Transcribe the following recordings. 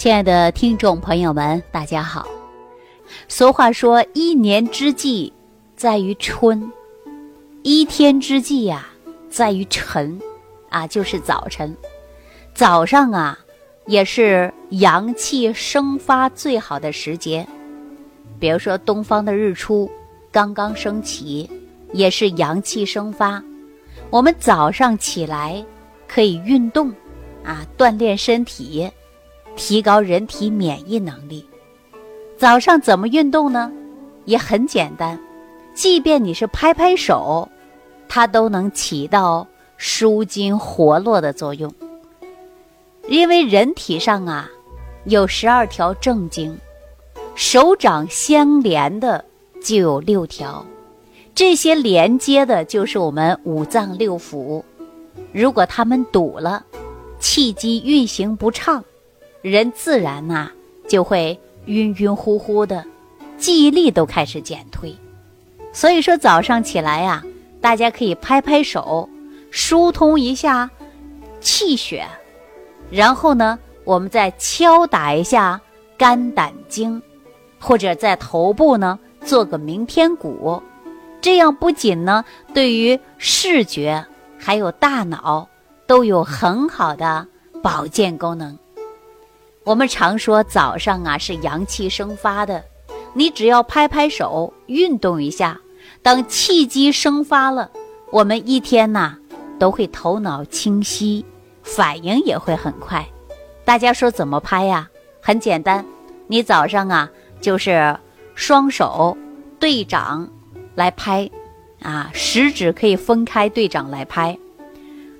亲爱的听众朋友们，大家好。俗话说：“一年之计在于春，一天之计呀在于晨。”啊，就是早晨。早上啊，也是阳气生发最好的时节。比如说，东方的日出刚刚升起，也是阳气生发。我们早上起来可以运动，啊，锻炼身体。提高人体免疫能力。早上怎么运动呢？也很简单，即便你是拍拍手，它都能起到舒筋活络的作用。因为人体上啊有十二条正经，手掌相连的就有六条，这些连接的就是我们五脏六腑。如果它们堵了，气机运行不畅。人自然呐就会晕晕乎乎的，记忆力都开始减退。所以说早上起来呀，大家可以拍拍手，疏通一下气血，然后呢，我们再敲打一下肝胆经，或者在头部呢做个鸣天鼓，这样不仅呢对于视觉还有大脑都有很好的保健功能。我们常说早上啊是阳气生发的，你只要拍拍手，运动一下，等气机生发了，我们一天呐都会头脑清晰，反应也会很快。大家说怎么拍呀？很简单，你早上啊就是双手对掌来拍，啊食指可以分开对掌来拍。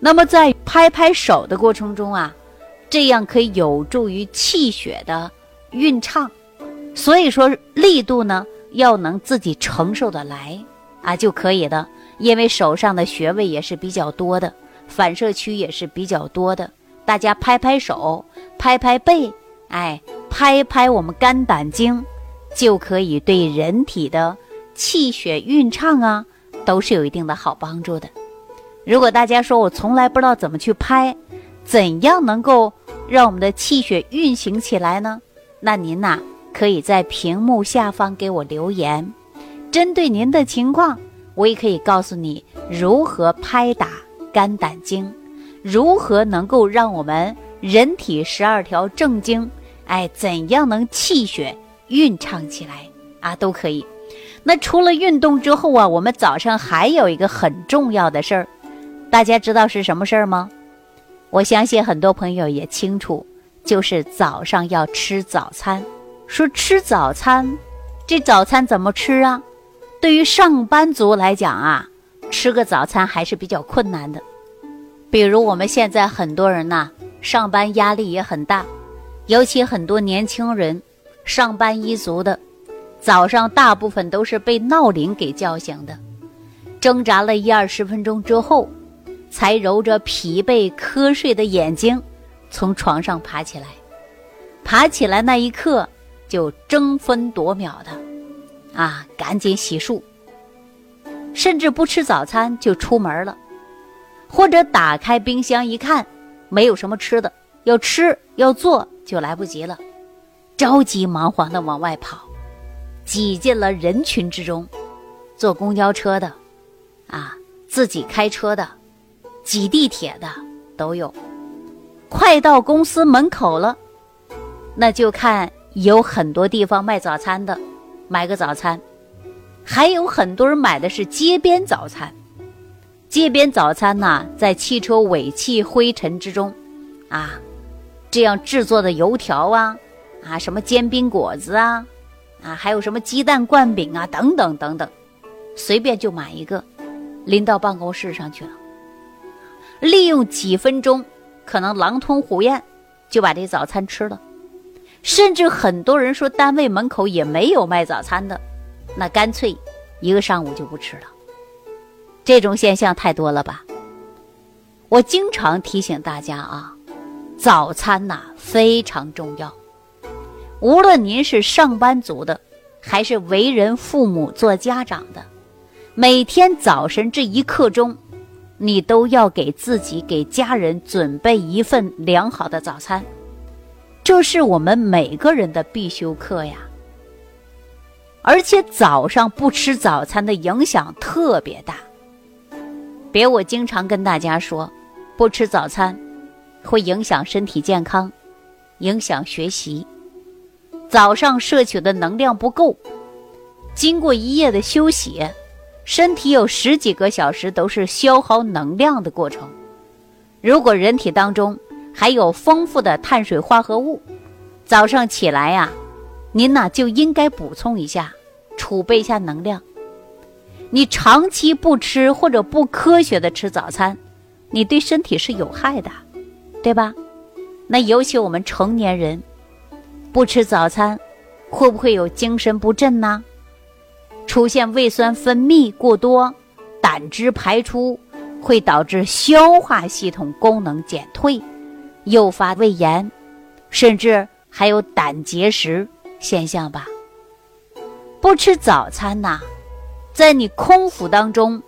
那么在拍拍手的过程中啊。这样可以有助于气血的运畅，所以说力度呢要能自己承受得来啊就可以的。因为手上的穴位也是比较多的，反射区也是比较多的。大家拍拍手，拍拍背，哎，拍拍我们肝胆经，就可以对人体的气血运畅啊都是有一定的好帮助的。如果大家说我从来不知道怎么去拍，怎样能够？让我们的气血运行起来呢？那您呐，可以在屏幕下方给我留言，针对您的情况，我也可以告诉你如何拍打肝胆经，如何能够让我们人体十二条正经，哎，怎样能气血运畅起来啊？都可以。那除了运动之后啊，我们早上还有一个很重要的事儿，大家知道是什么事儿吗？我相信很多朋友也清楚，就是早上要吃早餐。说吃早餐，这早餐怎么吃啊？对于上班族来讲啊，吃个早餐还是比较困难的。比如我们现在很多人呐，上班压力也很大，尤其很多年轻人，上班一族的，早上大部分都是被闹铃给叫醒的，挣扎了一二十分钟之后。才揉着疲惫瞌睡的眼睛，从床上爬起来。爬起来那一刻，就争分夺秒的，啊，赶紧洗漱，甚至不吃早餐就出门了，或者打开冰箱一看，没有什么吃的，要吃要做就来不及了，着急忙慌的往外跑，挤进了人群之中，坐公交车的，啊，自己开车的。挤地铁的都有，快到公司门口了，那就看有很多地方卖早餐的，买个早餐，还有很多人买的是街边早餐。街边早餐呢，在汽车尾气灰尘之中，啊，这样制作的油条啊，啊，什么煎饼果子啊，啊，还有什么鸡蛋灌饼啊，等等等等，随便就买一个，拎到办公室上去了。利用几分钟，可能狼吞虎咽就把这早餐吃了，甚至很多人说单位门口也没有卖早餐的，那干脆一个上午就不吃了。这种现象太多了吧？我经常提醒大家啊，早餐呐非常重要，无论您是上班族的，还是为人父母做家长的，每天早晨这一刻钟。你都要给自己、给家人准备一份良好的早餐，这是我们每个人的必修课呀。而且早上不吃早餐的影响特别大。别我经常跟大家说，不吃早餐会影响身体健康，影响学习。早上摄取的能量不够，经过一夜的休息，身体有十几个小时都是消耗能量的过程。如果人体当中还有丰富的碳水化合物，早上起来呀。您呢就应该补充一下，储备一下能量。你长期不吃或者不科学的吃早餐，你对身体是有害的，对吧？那尤其我们成年人不吃早餐，会不会有精神不振呢？出现胃酸分泌过多，胆汁排出，会导致消化系统功能减退，诱发胃炎，甚至还有胆结石。现象吧，不吃早餐呐，在你空腹当中，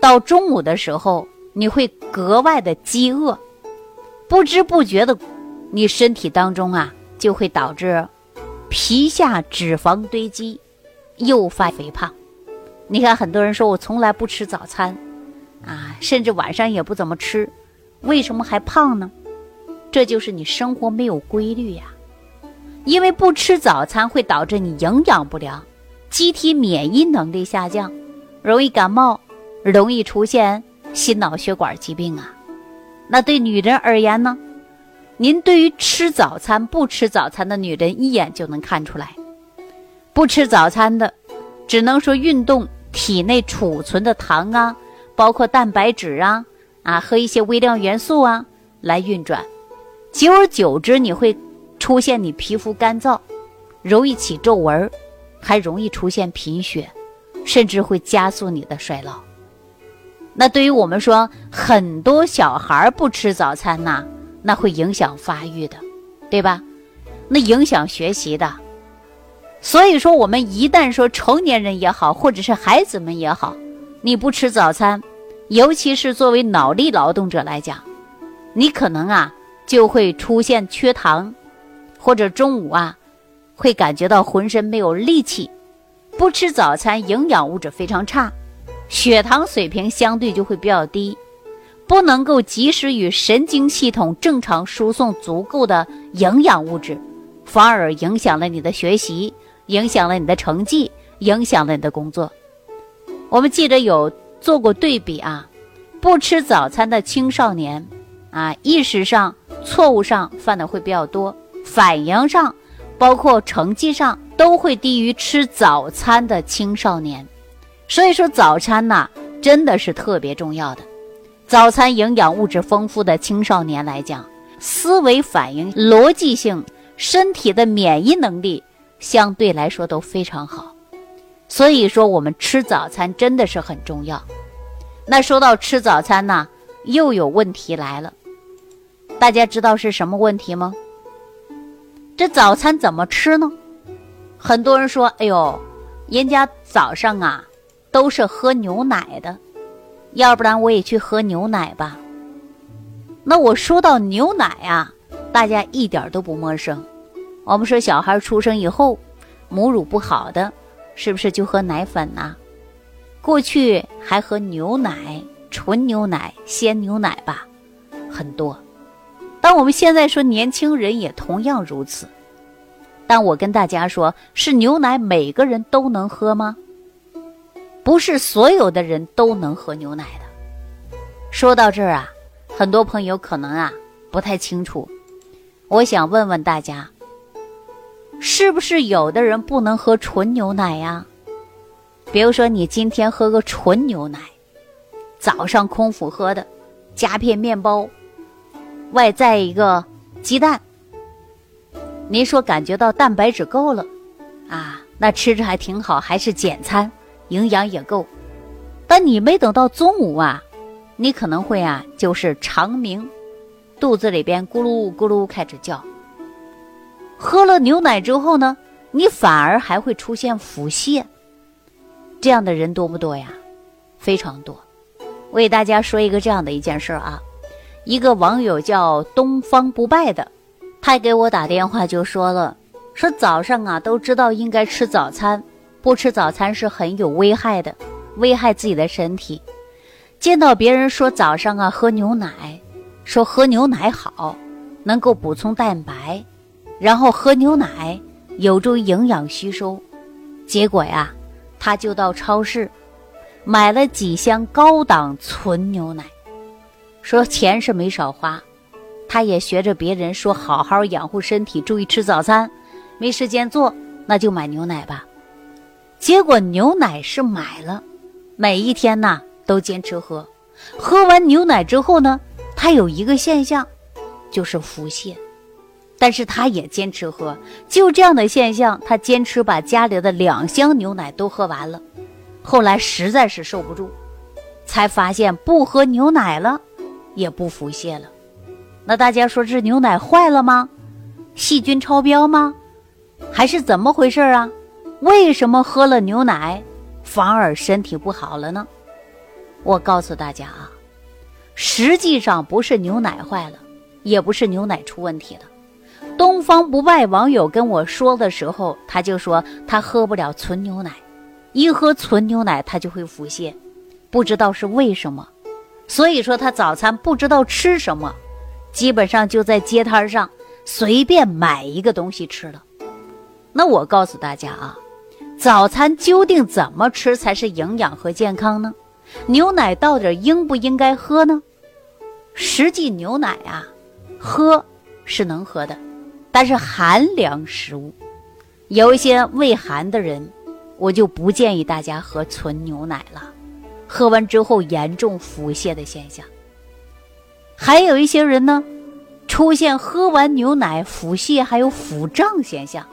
到中午的时候，你会格外的饥饿，不知不觉的，你身体当中啊，就会导致皮下脂肪堆积，诱发肥胖。你看，很多人说我从来不吃早餐，啊，甚至晚上也不怎么吃，为什么还胖呢？这就是你生活没有规律呀。因为不吃早餐会导致你营养不良，机体免疫能力下降，容易感冒，容易出现心脑血管疾病啊。那对女人而言呢？您对于吃早餐不吃早餐的女人一眼就能看出来，不吃早餐的，只能说运动，体内储存的糖啊，包括蛋白质啊，啊和一些微量元素啊来运转，久而久之你会。出现你皮肤干燥，容易起皱纹，还容易出现贫血，甚至会加速你的衰老。那对于我们说，很多小孩不吃早餐呐，那会影响发育的，对吧？那影响学习的。所以说，我们一旦说成年人也好，或者是孩子们也好，你不吃早餐，尤其是作为脑力劳动者来讲，你可能啊就会出现缺糖。或者中午啊，会感觉到浑身没有力气，不吃早餐，营养物质非常差，血糖水平相对就会比较低，不能够及时与神经系统正常输送足够的营养物质，反而影响了你的学习，影响了你的成绩，影响了你的工作。我们记得有做过对比啊，不吃早餐的青少年，啊，意识上错误上犯的会比较多。反应上，包括成绩上，都会低于吃早餐的青少年。所以说，早餐呐，真的是特别重要的。早餐营养物质丰富的青少年来讲，思维反应、逻辑性、身体的免疫能力相对来说都非常好。所以说，我们吃早餐真的是很重要。那说到吃早餐呢，又有问题来了。大家知道是什么问题吗？这早餐怎么吃呢？很多人说：“哎呦，人家早上啊都是喝牛奶的，要不然我也去喝牛奶吧。”那我说到牛奶啊，大家一点都不陌生。我们说小孩出生以后，母乳不好的，是不是就喝奶粉呐？过去还喝牛奶、纯牛奶、鲜牛奶吧，很多。但我们现在说，年轻人也同样如此。但我跟大家说，是牛奶每个人都能喝吗？不是所有的人都能喝牛奶的。说到这儿啊，很多朋友可能啊不太清楚。我想问问大家，是不是有的人不能喝纯牛奶呀？比如说，你今天喝个纯牛奶，早上空腹喝的，加片面包。外再一个鸡蛋，您说感觉到蛋白质够了，啊，那吃着还挺好，还是简餐，营养也够。但你没等到中午啊，你可能会啊，就是肠鸣，肚子里边咕噜咕噜开始叫。喝了牛奶之后呢，你反而还会出现腹泻。这样的人多不多呀？非常多。我给大家说一个这样的一件事儿啊。一个网友叫东方不败的，他给我打电话就说了，说早上啊都知道应该吃早餐，不吃早餐是很有危害的，危害自己的身体。见到别人说早上啊喝牛奶，说喝牛奶好，能够补充蛋白，然后喝牛奶有助于营养吸收。结果呀，他就到超市买了几箱高档纯牛奶，说钱是没少花。他也学着别人说，好好养护身体，注意吃早餐。没时间做，那就买牛奶吧。结果牛奶是买了，每一天呢都坚持喝。喝完牛奶之后呢，他有一个现象，就是腹泻。但是他也坚持喝，就这样的现象，他坚持把家里的两箱牛奶都喝完了。后来实在是受不住，才发现不喝牛奶了，也不腹泻了。那大家说这牛奶坏了吗？细菌超标吗？还是怎么回事啊？为什么喝了牛奶反而身体不好了呢？我告诉大家啊，实际上不是牛奶坏了，也不是牛奶出问题了。东方不败网友跟我说的时候，他就说他喝不了纯牛奶，一喝纯牛奶他就会腹泻，不知道是为什么。所以说他早餐不知道吃什么。基本上就在街摊上随便买一个东西吃了。那我告诉大家啊，早餐究竟怎么吃才是营养和健康呢？牛奶到底应不应该喝呢？实际牛奶啊，喝是能喝的，但是寒凉食物，有一些胃寒的人，我就不建议大家喝纯牛奶了，喝完之后严重腹泻的现象。还有一些人呢，出现喝完牛奶腹泻还有腹胀现象，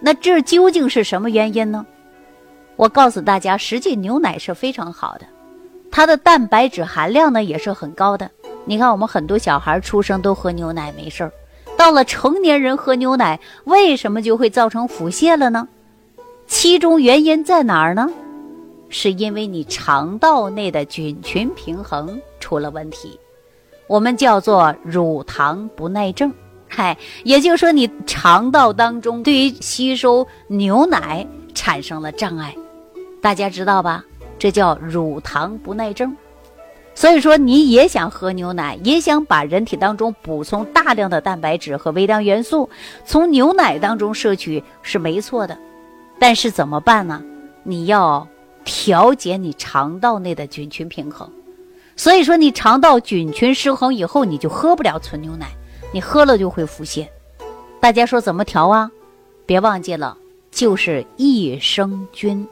那这究竟是什么原因呢？我告诉大家，实际牛奶是非常好的，它的蛋白质含量呢也是很高的。你看，我们很多小孩出生都喝牛奶没事儿，到了成年人喝牛奶，为什么就会造成腹泻了呢？其中原因在哪儿呢？是因为你肠道内的菌群平衡出了问题。我们叫做乳糖不耐症，嗨，也就是说你肠道当中对于吸收牛奶产生了障碍，大家知道吧？这叫乳糖不耐症。所以说你也想喝牛奶，也想把人体当中补充大量的蛋白质和微量元素，从牛奶当中摄取是没错的，但是怎么办呢？你要调节你肠道内的菌群平衡。所以说，你肠道菌群失衡以后，你就喝不了纯牛奶，你喝了就会腹泻。大家说怎么调啊？别忘记了，就是益生菌。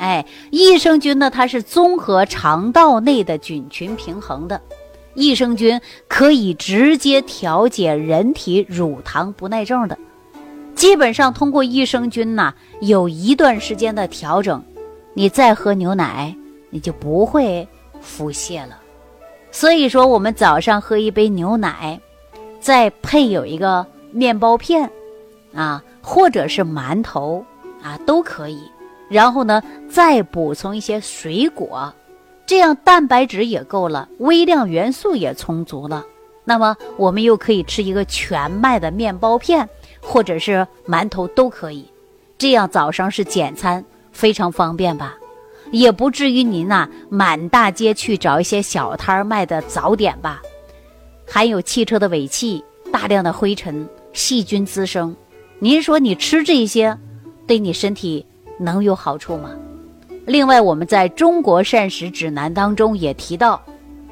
哎，益生菌呢，它是综合肠道内的菌群平衡的。益生菌可以直接调节人体乳糖不耐症的。基本上通过益生菌呢，有一段时间的调整，你再喝牛奶，你就不会腹泻了。所以说，我们早上喝一杯牛奶，再配有一个面包片，啊，或者是馒头，啊，都可以。然后呢，再补充一些水果，这样蛋白质也够了，微量元素也充足了。那么，我们又可以吃一个全麦的面包片，或者是馒头都可以。这样早上是简餐，非常方便吧？也不至于您呐满大街去找一些小摊儿卖的早点吧，含有汽车的尾气、大量的灰尘、细菌滋生。您说你吃这些，对你身体能有好处吗？另外，我们在中国膳食指南当中也提到，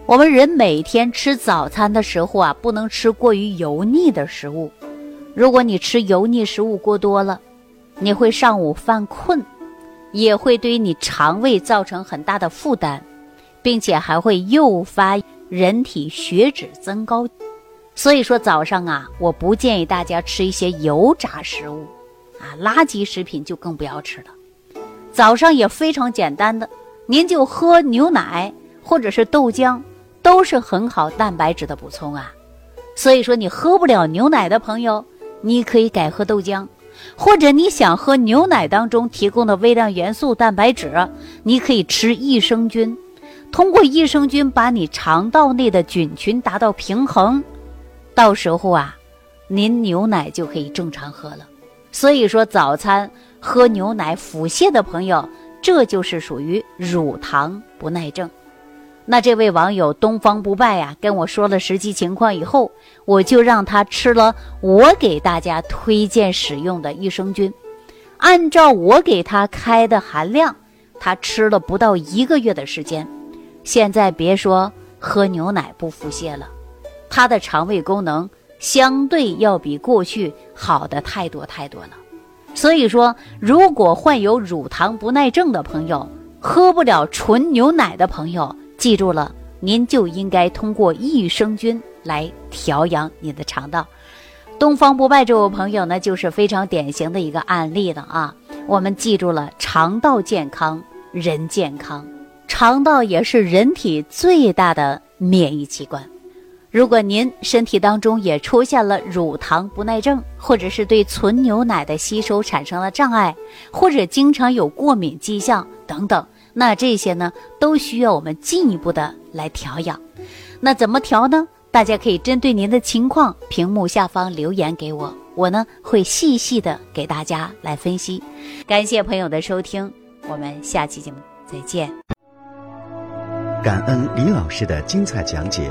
我们人每天吃早餐的时候啊，不能吃过于油腻的食物。如果你吃油腻食物过多了，你会上午犯困。也会对你肠胃造成很大的负担，并且还会诱发人体血脂增高。所以说早上啊，我不建议大家吃一些油炸食物，啊，垃圾食品就更不要吃了。早上也非常简单的，您就喝牛奶或者是豆浆，都是很好蛋白质的补充啊。所以说你喝不了牛奶的朋友，你可以改喝豆浆。或者你想喝牛奶当中提供的微量元素蛋白质，你可以吃益生菌，通过益生菌把你肠道内的菌群达到平衡，到时候啊，您牛奶就可以正常喝了。所以说，早餐喝牛奶腹泻的朋友，这就是属于乳糖不耐症。那这位网友东方不败呀，跟我说了实际情况以后，我就让他吃了我给大家推荐使用的益生菌，按照我给他开的含量，他吃了不到一个月的时间，现在别说喝牛奶不腹泻了，他的肠胃功能相对要比过去好的太多太多了。所以说，如果患有乳糖不耐症的朋友，喝不了纯牛奶的朋友，记住了，您就应该通过益生菌来调养你的肠道。东方不败这位朋友呢，就是非常典型的一个案例了啊。我们记住了，肠道健康人健康，肠道也是人体最大的免疫器官。如果您身体当中也出现了乳糖不耐症，或者是对纯牛奶的吸收产生了障碍，或者经常有过敏迹象等等。那这些呢，都需要我们进一步的来调养。那怎么调呢？大家可以针对您的情况，屏幕下方留言给我，我呢会细细的给大家来分析。感谢朋友的收听，我们下期节目再见。感恩李老师的精彩讲解。